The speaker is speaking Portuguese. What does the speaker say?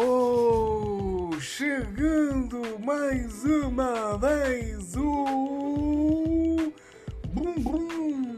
Oh, chegando mais uma vez o Bum Bum.